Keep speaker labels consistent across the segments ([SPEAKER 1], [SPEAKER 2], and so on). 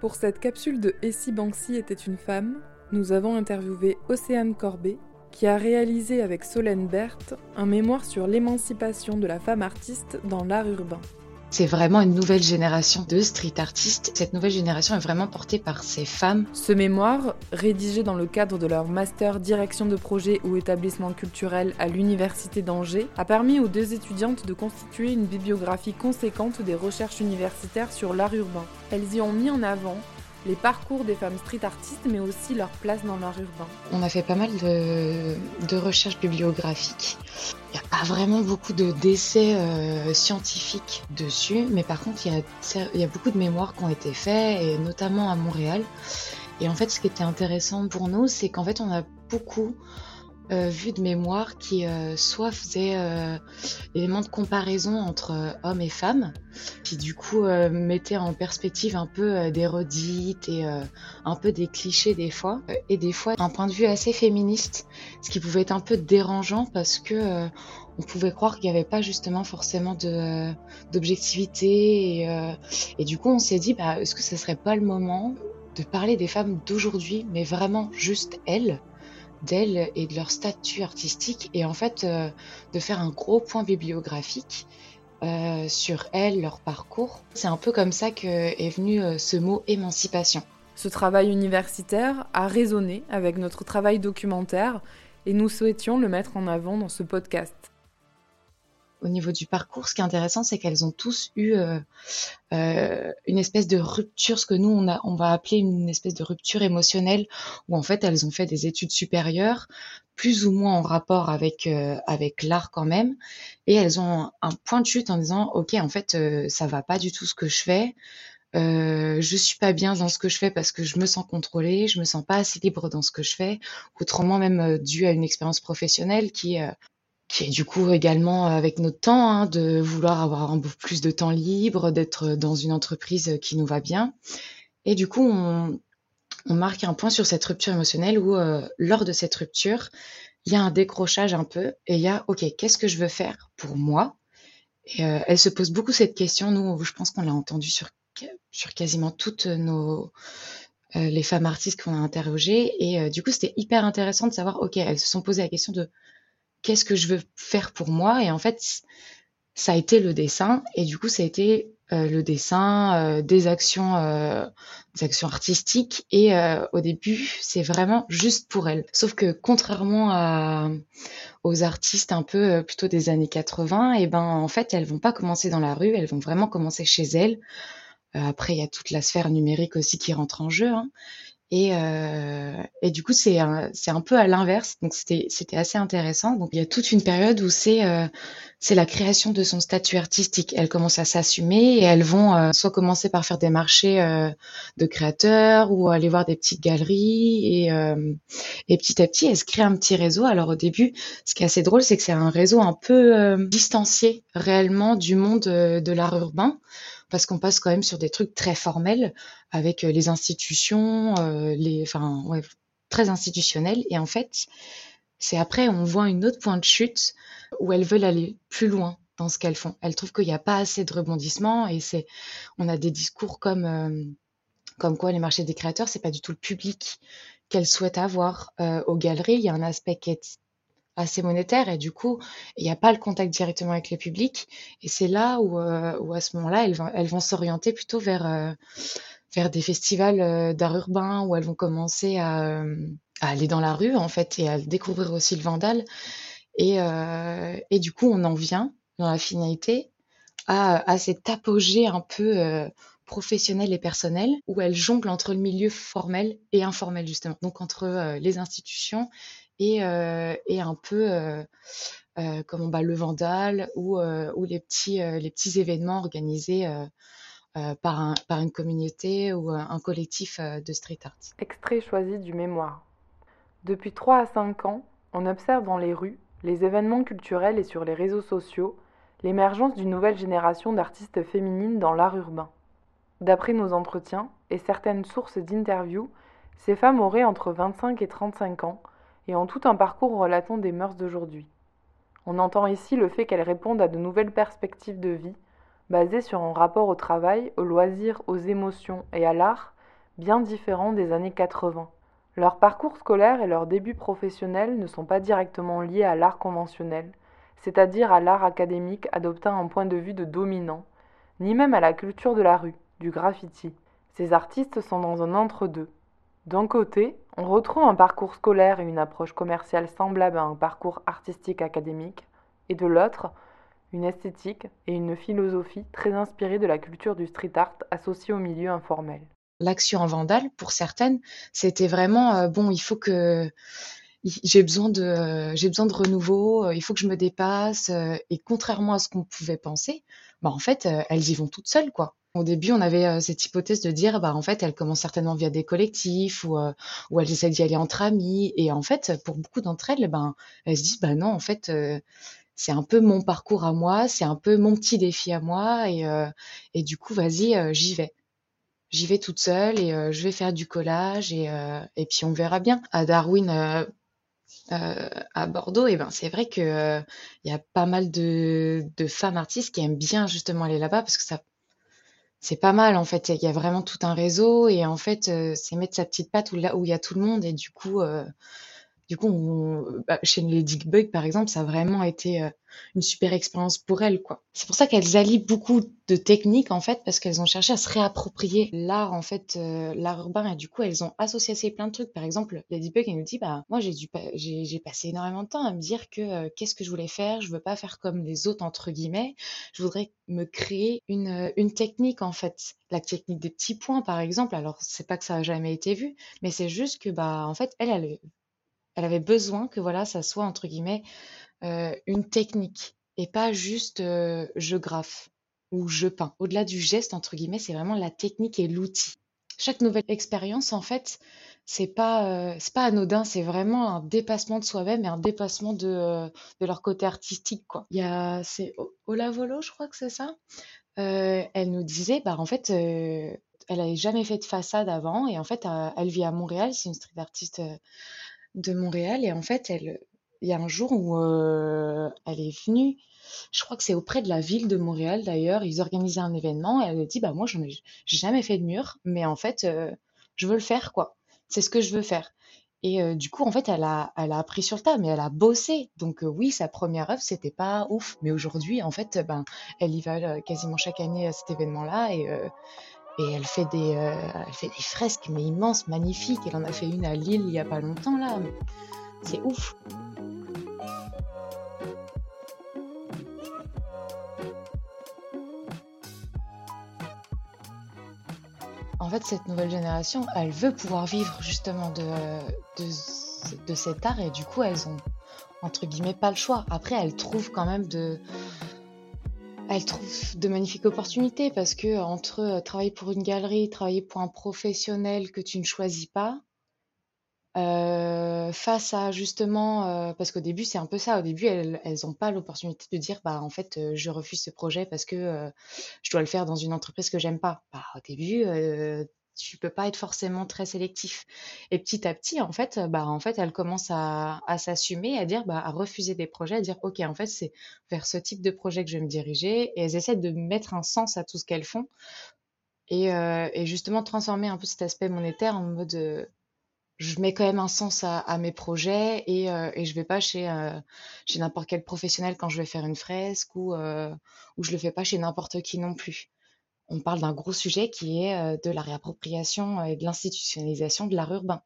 [SPEAKER 1] Pour cette capsule de Et si Banksy était une femme, nous avons interviewé Océane Corbet, qui a réalisé avec Solène Berthe un mémoire sur l'émancipation de la femme artiste dans l'art urbain.
[SPEAKER 2] C'est vraiment une nouvelle génération de street artistes. Cette nouvelle génération est vraiment portée par ces femmes.
[SPEAKER 1] Ce mémoire, rédigé dans le cadre de leur master direction de projet ou établissement culturel à l'Université d'Angers, a permis aux deux étudiantes de constituer une bibliographie conséquente des recherches universitaires sur l'art urbain. Elles y ont mis en avant les parcours des femmes street artistes, mais aussi leur place dans l'art urbain.
[SPEAKER 2] On a fait pas mal de, recherches bibliographiques. Il n'y a pas vraiment beaucoup de décès euh, scientifiques dessus, mais par contre, il y, y a beaucoup de mémoires qui ont été faits, et notamment à Montréal. Et en fait, ce qui était intéressant pour nous, c'est qu'en fait, on a beaucoup euh, vu de mémoire qui euh, soit faisait euh, élément de comparaison entre euh, hommes et femmes, qui du coup mettait en perspective un peu des redites et un peu des clichés des fois, et des fois un point de vue assez féministe, ce qui pouvait être un peu dérangeant parce que on pouvait croire qu'il n'y avait pas justement forcément de d'objectivité et, et, du coup on s'est dit bah, est-ce que ce serait pas le moment de parler des femmes d'aujourd'hui mais vraiment juste elles d'elles et de leur statut artistique et en fait euh, de faire un gros point bibliographique euh, sur elles, leur parcours. C'est un peu comme ça que est venu euh, ce mot émancipation.
[SPEAKER 1] Ce travail universitaire a résonné avec notre travail documentaire et nous souhaitions le mettre en avant dans ce podcast
[SPEAKER 2] au niveau du parcours, ce qui est intéressant, c'est qu'elles ont tous eu euh, euh, une espèce de rupture, ce que nous on, va appeler une espèce de rupture émotionnelle, où en fait elles ont fait des études supérieures, plus ou moins en rapport avec euh, avec l'art quand même, et elles ont un, point de chute en disant ok en fait ça va pas du tout ce que je fais. Euh, je suis pas bien dans ce que je fais parce que je me sens contrôlée, je me sens pas assez libre dans ce que je fais, autrement même dû à une expérience professionnelle qui qui est du coup également avec notre temps, hein, de vouloir avoir un peu plus de temps libre, d'être dans une entreprise qui nous va bien. Et du coup, on, marque un point sur cette rupture émotionnelle où, euh, lors de cette rupture, il y a un décrochage un peu et il y a, OK, qu'est-ce que je veux faire pour moi? Et euh, elle se pose beaucoup cette question. Nous, je pense qu'on l'a entendu sur, sur quasiment toutes nos euh, les femmes artistes qu'on a interrogées. Et du coup, c'était hyper intéressant de savoir, OK, elles se sont posées la question de qu'est-ce que je veux faire pour moi Et en fait, ça a été le dessin. Et du coup, ça a été euh, le dessin, euh, des actions, euh, des actions artistiques. Et au début, c'est vraiment juste pour elle. Sauf que contrairement aux artistes un peu plutôt des années 80, et ben en fait, elles vont pas commencer dans la rue. Elles vont vraiment commencer chez elles. après, il y a toute la sphère numérique aussi qui rentre en jeu. Hein. Et, euh, et du coup, c'est un, un peu à l'inverse. Donc, c'était, c'était assez intéressant. Donc, il y a toute une période où c'est, euh, la création de son statut artistique. Elles commencent à s'assumer et elles vont euh, soit commencer par faire des marchés euh, de créateurs ou aller voir des petites galeries. Et, euh, et petit à petit, elles se créent un petit réseau. Alors, au début, ce qui est assez drôle, c'est que c'est un réseau un peu distancié réellement du monde de l'art urbain parce qu'on passe quand même sur des trucs très formels avec euh, les institutions, euh, les, enfin, ouais, très institutionnels. Et en fait, c'est après, on voit une autre point de chute où elles veulent aller plus loin dans ce qu'elles font. Elles trouvent qu'il n'y a pas assez de rebondissement et c'est, on a des discours comme, euh, comme quoi les marchés des créateurs, c'est pas du tout le public qu'elles souhaitent avoir. Euh, aux galeries, il y a un aspect qui est assez monétaire et du coup, il n'y a pas le contact directement avec le public. Et c'est là où, euh, où à ce moment-là, elles vont, elles vont s'orienter plutôt vers, euh, vers des festivals euh, d'art urbain où elles vont commencer à, aller dans la rue en fait et à découvrir aussi le vandal. Et, et du coup, on en vient dans la finalité à, à cet apogée un peu professionnel et personnel où elles jonglent entre le milieu formel et informel justement, donc entre les institutions et, euh, et un peu euh, euh, comme bah, le Vandal ou, ou les, petits, les petits événements organisés par, un, par une communauté ou un collectif de street art.
[SPEAKER 1] Extrait choisi du mémoire. Depuis 3 à 5 ans, on observe dans les rues, les événements culturels et sur les réseaux sociaux l'émergence d'une nouvelle génération d'artistes féminines dans l'art urbain. D'après nos entretiens et certaines sources d'interviews, ces femmes auraient entre 25 et 35 ans et ont tout un parcours relatant des mœurs d'aujourd'hui. On entend ici le fait qu'elles répondent à de nouvelles perspectives de vie, basées sur un rapport au travail, aux loisirs, aux émotions et à l'art bien différents des années 80. Leur parcours scolaire et leur début professionnel ne sont pas directement liés à l'art conventionnel, c'est-à-dire à, l'art académique adoptant un point de vue de dominant, ni même à la culture de la rue, du graffiti. Ces artistes sont dans un entre-deux. D'un côté, on retrouve un parcours scolaire et une approche commerciale semblable à un parcours artistique académique, et de l'autre, une esthétique et une philosophie très inspirées de la culture du street art associée au milieu informel.
[SPEAKER 2] L'action en vandale, pour certaines, c'était vraiment euh, bon, il faut que j'ai besoin de besoin de renouveau, euh, il faut que je me dépasse euh, et contrairement à ce qu'on pouvait penser, bah en fait, elles y vont toutes seules quoi. Au début, on avait cette hypothèse de dire, bah en fait, elles commencent certainement via des collectifs ou, ou elles essaient d'y aller entre amis. Et en fait, pour beaucoup d'entre elles, ben, elles se disent, bah non, en fait, c'est un peu mon parcours à moi, c'est un peu mon petit défi à moi, et, euh, et du coup, vas-y, euh, j'y vais. J'y vais toute seule et euh, je vais faire du collage et, et puis on verra bien. À Darwin, à Bordeaux, et ben c'est vrai que il y a pas mal de, de femmes artistes qui aiment bien justement aller là-bas parce que ça c'est pas mal en fait. Il y a vraiment tout un réseau et en fait c'est mettre sa petite patte où là où il y a tout le monde et du coup du coup, on, bah, chez les Bug, par exemple, ça a vraiment été euh, une super expérience pour elles, quoi. C'est pour ça qu'elles allient beaucoup de techniques, en fait, parce qu'elles ont cherché à se réapproprier l'art, en fait, euh, l'art urbain, et du coup, elles ont associé assez plein de trucs. Par exemple, Ladybug, elle nous dit, bah, moi, j'ai dû, j'ai passé énormément de temps à me dire que euh, qu'est-ce que je voulais faire, je veux pas faire comme les autres, entre guillemets, je voudrais me créer une, une technique, en fait. La technique des petits points, par exemple, alors, c'est pas que ça a jamais été vu, mais c'est juste que, bah, en fait, elle, elle elle avait besoin que voilà, ça soit entre guillemets euh, une technique et pas juste euh, je graffe ou je peins. Au-delà du geste entre guillemets, c'est vraiment la technique et l'outil. Chaque nouvelle expérience, en fait, c'est pas euh, c'est pas anodin, c'est vraiment un dépassement de soi-même et un dépassement de, de leur côté artistique quoi. Il y a c'est Olavolo, je crois que c'est ça. elle nous disait bah en fait elle avait jamais fait de façade avant et en fait elle vit à Montréal, c'est une street artiste de Montréal et en fait, elle, il y a un jour où euh, elle est venue, je crois que c'est auprès de la ville de Montréal d'ailleurs, ils organisaient un événement et elle a dit bah moi j'en ai jamais fait de mur, mais en fait euh, je veux le faire quoi. C'est ce que je veux faire. Et euh, du coup en fait elle a elle a appris sur le tas, mais elle a bossé. Donc oui sa première œuvre c'était pas ouf, mais aujourd'hui en fait ben elle y va quasiment chaque année à cet événement là et et elle fait des, euh, elle fait des fresques, mais immenses, magnifiques. Elle en a fait une à Lille il y a pas longtemps, là. C'est ouf. En fait, cette nouvelle génération, elle veut pouvoir vivre justement de, de, de cet art et du coup, elles ont, entre guillemets, pas le choix. Après, elles trouvent quand même de, elle trouve de magnifiques opportunités parce que entre euh, travailler pour une galerie, travailler pour un professionnel que tu ne choisis pas, euh, face à justement, euh, parce qu'au début c'est un peu ça, au début elles n'ont pas l'opportunité de dire bah en fait je refuse ce projet parce que je dois le faire dans une entreprise que j'aime pas. Bah, au début tu peux pas être forcément très sélectif. Et petit à petit, en fait, bah, en fait, elle commence à, s'assumer, à dire, bah, à refuser des projets, à dire, OK, en fait, c'est vers ce type de projet que je vais me diriger. Et elles essaient de mettre un sens à tout ce qu'elles font. Et, euh, et, justement, transformer un peu cet aspect monétaire en mode, euh, je mets quand même un sens à, mes projets et, euh, et je vais pas chez, euh, chez n'importe quel professionnel quand je vais faire une fresque ou, euh, ou je le fais pas chez n'importe qui non plus on parle d'un gros sujet qui est de la réappropriation et de l'institutionnalisation de l'art urbain.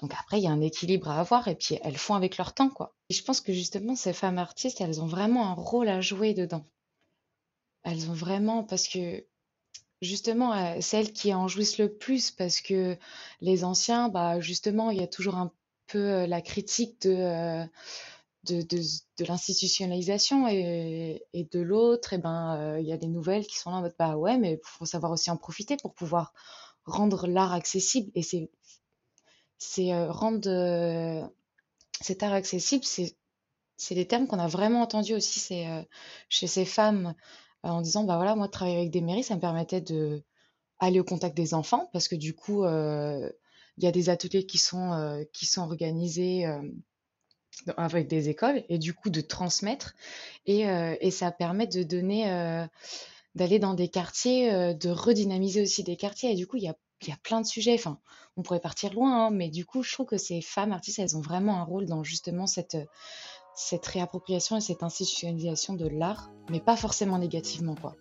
[SPEAKER 2] Donc après, il y a un équilibre à avoir et puis elles font avec leur temps, quoi. Et je pense que justement, ces femmes artistes, elles ont vraiment un rôle à jouer dedans. Elles ont vraiment, parce que justement, celles qui en jouissent le plus, parce que les anciens, bah justement, il y a toujours un peu la critique de de, de, l'institutionnalisation et, et, de l'autre, et eh ben euh, il y a des nouvelles qui sont là en mode bah ouais, mais il faut savoir aussi en profiter pour pouvoir rendre l'art accessible. Et c'est euh, rendre euh, cet art accessible, c'est des termes qu'on a vraiment entendus aussi chez ces femmes en disant bah voilà moi travailler avec des mairies ça me permettait de aller au contact des enfants parce que du coup il y a des ateliers qui sont qui sont organisés avec des écoles et du coup de transmettre et, euh, et ça permet de donner euh, d'aller dans des quartiers, euh, de redynamiser aussi des quartiers et du coup il y a y a plein de sujets. Enfin, on pourrait partir loin, hein, mais du coup, je trouve que ces femmes artistes, elles ont vraiment un rôle dans justement cette, cette réappropriation et cette institutionnalisation de l'art, mais pas forcément négativement, quoi.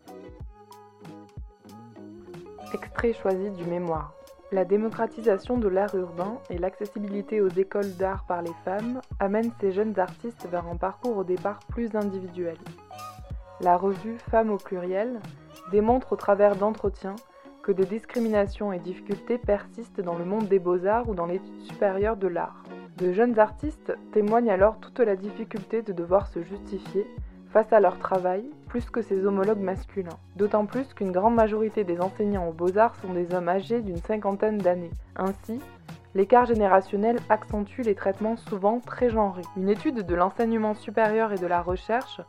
[SPEAKER 1] Extrait choisi du mémoire. La démocratisation de l'art urbain et l'accessibilité aux écoles d'art par les femmes amènent ces jeunes artistes vers un parcours au départ plus individuel. La revue Femmes au pluriel démontre au travers d'entretiens que des discriminations et difficultés persistent dans le monde des beaux-arts ou dans l'étude supérieure de l'art. De jeunes artistes témoignent alors toute la difficulté de devoir se justifier face à leur travail plus que ses homologues masculins. D'autant plus qu'une grande majorité des enseignants aux beaux-arts sont des hommes âgés d'une cinquantaine d'années. Ainsi, l'écart générationnel accentue les traitements souvent très genrés. Une étude de l'enseignement supérieur et de la recherche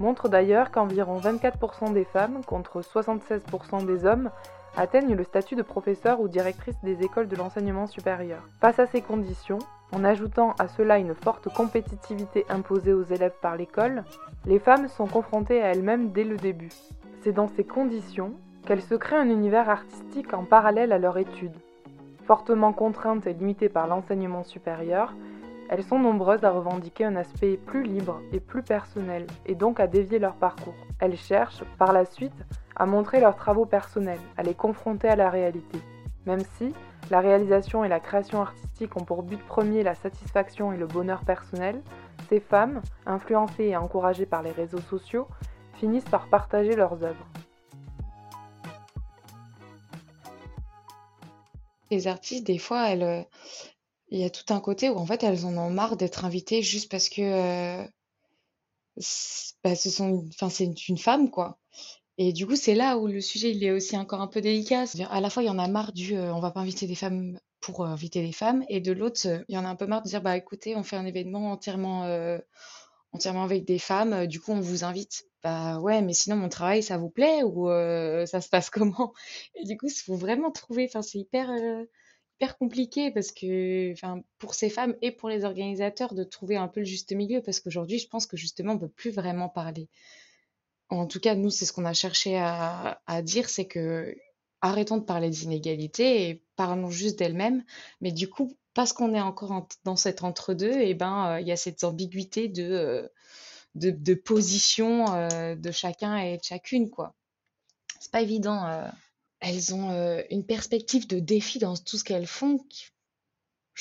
[SPEAKER 1] montre d'ailleurs qu'environ 24% des femmes contre 76% des hommes atteignent le statut de professeur ou directrice des écoles de l'enseignement supérieur. Face à ces conditions, en ajoutant à cela une forte compétitivité imposée aux élèves par l'école, les femmes sont confrontées à elles-mêmes dès le début. C'est dans ces conditions qu'elles se créent un univers artistique en parallèle à leur étude. Fortement contraintes et limitées par l'enseignement supérieur, elles sont nombreuses à revendiquer un aspect plus libre et plus personnel, et donc à dévier leur parcours. Elles cherchent, par la suite, à montrer leurs travaux personnels, à les confronter à la réalité. Même si la réalisation et la création artistique ont pour but premier la satisfaction et le bonheur personnel, ces femmes, influencées et encouragées par les réseaux sociaux, finissent par partager leurs œuvres.
[SPEAKER 2] Les artistes, des fois, elles, euh, il y a tout un côté où en fait elles en ont marre d'être invitées juste parce que euh, bah, ce sont, enfin c'est une femme quoi. Et du coup, c'est là où le sujet, il est aussi encore un peu délicat. À la fois, il y en a marre du euh, on va pas inviter des femmes pour euh, inviter des femmes, et de l'autre, euh, il y en a un peu marre de dire bah écoutez, on fait un événement entièrement, entièrement avec des femmes, du coup, on vous invite. Bah ouais, mais sinon, mon travail, ça vous plaît ou ça se passe comment? Et du coup, il faut vraiment trouver, enfin, c'est hyper, hyper compliqué parce que, enfin, pour ces femmes et pour les organisateurs, de trouver un peu le juste milieu parce qu'aujourd'hui, je pense que justement, on peut plus vraiment parler en tout cas, nous, c'est ce qu'on a cherché à, dire, c'est que arrêtons de parler des inégalités et parlons juste d'elles-mêmes. Mais du coup, parce qu'on est encore dans cet entre-deux, et eh ben, euh, il y a cette ambiguïté de, euh, position euh, de chacun et de chacune, quoi. C'est pas évident. elles ont une perspective de défi dans tout ce qu'elles font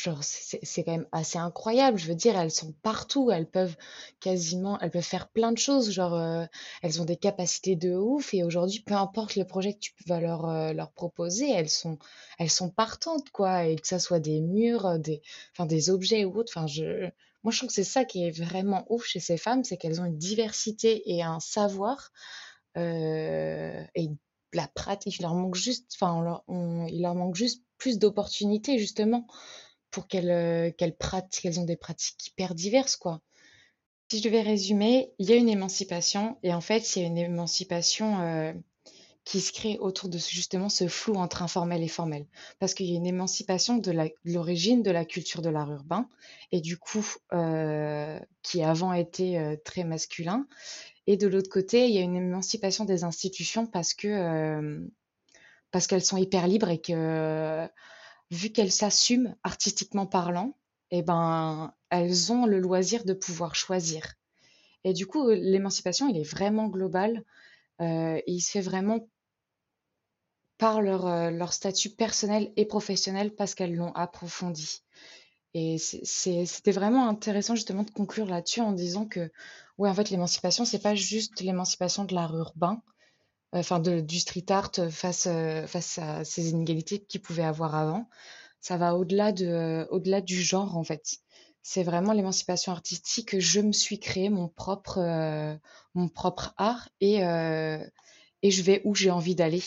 [SPEAKER 2] Genre, c'est quand même assez incroyable. Je veux dire, elles sont partout. Elles peuvent quasiment, elles peuvent faire plein de choses. Genre, euh, elles ont des capacités de ouf. Et aujourd'hui, peu importe le projet que tu vas leur, euh, leur proposer, elles sont, elles sont partantes, quoi. Et que ça soit des murs, des, enfin, des objets ou autre. Enfin, je, moi, je trouve que c'est ça qui est vraiment ouf chez ces femmes, c'est qu'elles ont une diversité et un savoir, euh, et la pratique. Il leur manque juste, enfin, il leur manque juste plus d'opportunités, justement pour qu'elles euh, qu'elles pratiquent, qu'elles ont des pratiques hyper diverses, quoi. Si je devais résumer, il y a une émancipation, et en fait, il y a une émancipation euh, qui se crée autour de justement ce flou entre informel et formel. Parce qu'il y a une émancipation de l'origine de la culture de l'art urbain, et du coup, euh, qui avant était très masculin. Et de l'autre côté, il y a une émancipation des institutions parce que parce qu'elles sont hyper libres et que vu qu'elles s'assument artistiquement parlant, eh ben, elles ont le loisir de pouvoir choisir. Et du coup, l'émancipation, il est vraiment global. Euh, il se fait vraiment par leur, euh, leur statut personnel et professionnel parce qu'elles l'ont approfondi. Et c'était vraiment intéressant justement de conclure là-dessus en disant que, ouais, en fait, l'émancipation, c'est pas juste l'émancipation de l'art urbain, enfin du street art face, euh, face à ces inégalités qu'il pouvait avoir avant. Ça va au-delà de, au-delà du genre en fait. C'est vraiment l'émancipation artistique. Je me suis créé mon propre, euh, mon propre art et, euh, et je vais où j'ai envie d'aller.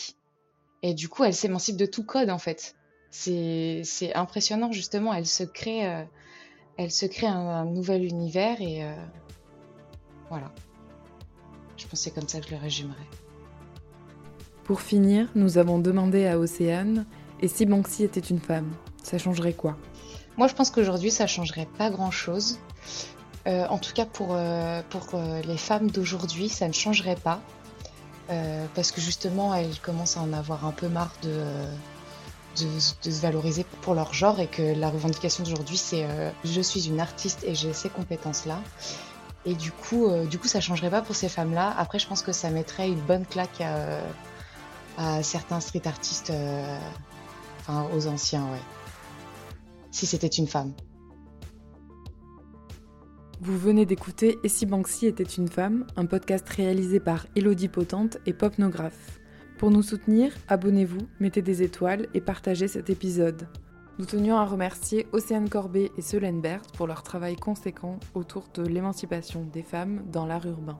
[SPEAKER 2] Et du coup, elle s'émancipe de tout code en fait. C'est, c'est impressionnant justement. Elle se crée, elle se crée un, nouvel univers et voilà. Je pensais comme ça que je le résumerais.
[SPEAKER 1] Pour finir, nous avons demandé à Océane et si Banksy était une femme, ça changerait quoi?
[SPEAKER 2] Moi, je pense qu'aujourd'hui, ça changerait pas grand-chose. Euh, en tout cas, pour, euh, euh, les femmes d'aujourd'hui, ça ne changerait pas. parce que justement, elles commencent à en avoir un peu marre de, se valoriser pour leur genre et que la revendication d'aujourd'hui c'est je suis une artiste et j'ai ces compétences là et du coup, du coup, ça changerait pas pour ces femmes-là. Après, je pense que ça mettrait une bonne claque à, certains street artistes, euh, enfin aux anciens, ouais. Si c'était une femme.
[SPEAKER 1] Vous venez d'écouter Et si Banksy était une femme, un podcast réalisé par Elodie Potente et Popnographe. Pour nous soutenir, abonnez-vous, mettez des étoiles et partagez cet épisode. Nous tenions à remercier Océane Corbet et Solène Berthe pour leur travail conséquent autour de l'émancipation des femmes dans l'art urbain.